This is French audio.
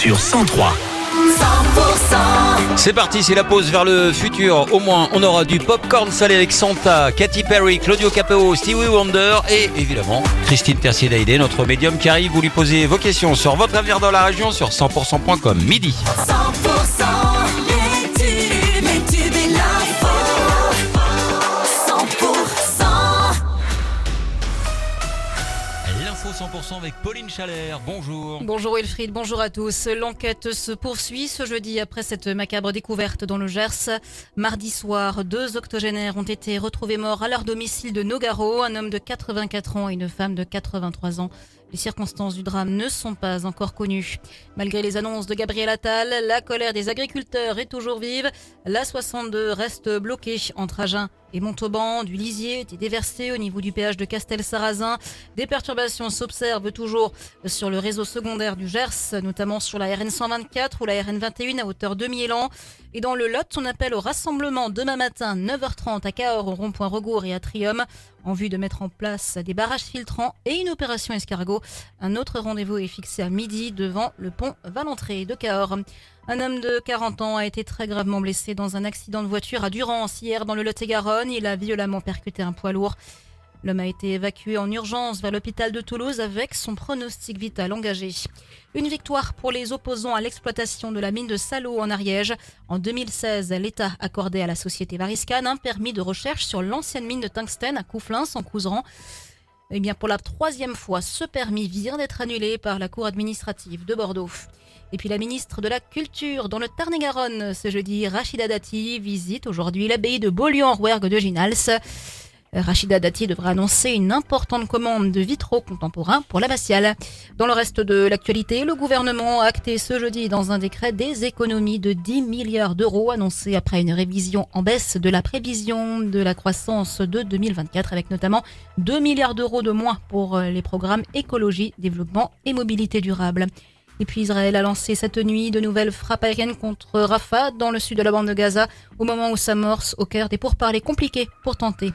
sur 103. C'est parti, c'est la pause vers le futur. Au moins, on aura du popcorn salé avec Santa, Katy Perry, Claudio Capeo, Stevie Wonder et évidemment Christine Tercier-Daïdé, notre médium qui arrive. Vous lui posez vos questions sur votre avenir dans la région sur 100%.com. Midi. 100% 100% avec Pauline Chalère. Bonjour. Bonjour Wilfried, bonjour à tous. L'enquête se poursuit ce jeudi après cette macabre découverte dans le Gers. Mardi soir, deux octogénaires ont été retrouvés morts à leur domicile de Nogaro, un homme de 84 ans et une femme de 83 ans. Les circonstances du drame ne sont pas encore connues. Malgré les annonces de Gabriel Attal, la colère des agriculteurs est toujours vive. La 62 reste bloquée entre Agen et Montauban. Du lisier était déversé au niveau du péage de Castel-Sarrazin. Des perturbations s'observent toujours sur le réseau secondaire du Gers, notamment sur la RN 124 ou la RN 21 à hauteur de Milan. Et dans le Lot, on appelle au rassemblement demain matin 9h30 à Cahors au rond-point Regour et à Trium en vue de mettre en place des barrages filtrants et une opération escargot. Un autre rendez-vous est fixé à midi devant le pont Valentré de Cahors. Un homme de 40 ans a été très gravement blessé dans un accident de voiture à Durance hier dans le Lot-et-Garonne. Il a violemment percuté un poids lourd. L'homme a été évacué en urgence vers l'hôpital de Toulouse avec son pronostic vital engagé. Une victoire pour les opposants à l'exploitation de la mine de Salo en Ariège. En 2016, l'État accordait à la société Variscan un permis de recherche sur l'ancienne mine de tungstène à Couflins en Couseran. Eh bien, pour la troisième fois, ce permis vient d'être annulé par la Cour administrative de Bordeaux. Et puis la ministre de la Culture dans le Tarn-et-Garonne ce jeudi, Rachida Dati, visite aujourd'hui l'abbaye de Beaulieu-en-Rouergue de Ginals. Rachida Dati devra annoncer une importante commande de vitraux contemporains pour l'abbatiale. Dans le reste de l'actualité, le gouvernement a acté ce jeudi dans un décret des économies de 10 milliards d'euros annoncées après une révision en baisse de la prévision de la croissance de 2024 avec notamment 2 milliards d'euros de moins pour les programmes écologie, développement et mobilité durable. Et puis Israël a lancé cette nuit de nouvelles frappes aériennes contre Rafah dans le sud de la bande de Gaza au moment où s'amorce au cœur des pourparlers compliqués pour tenter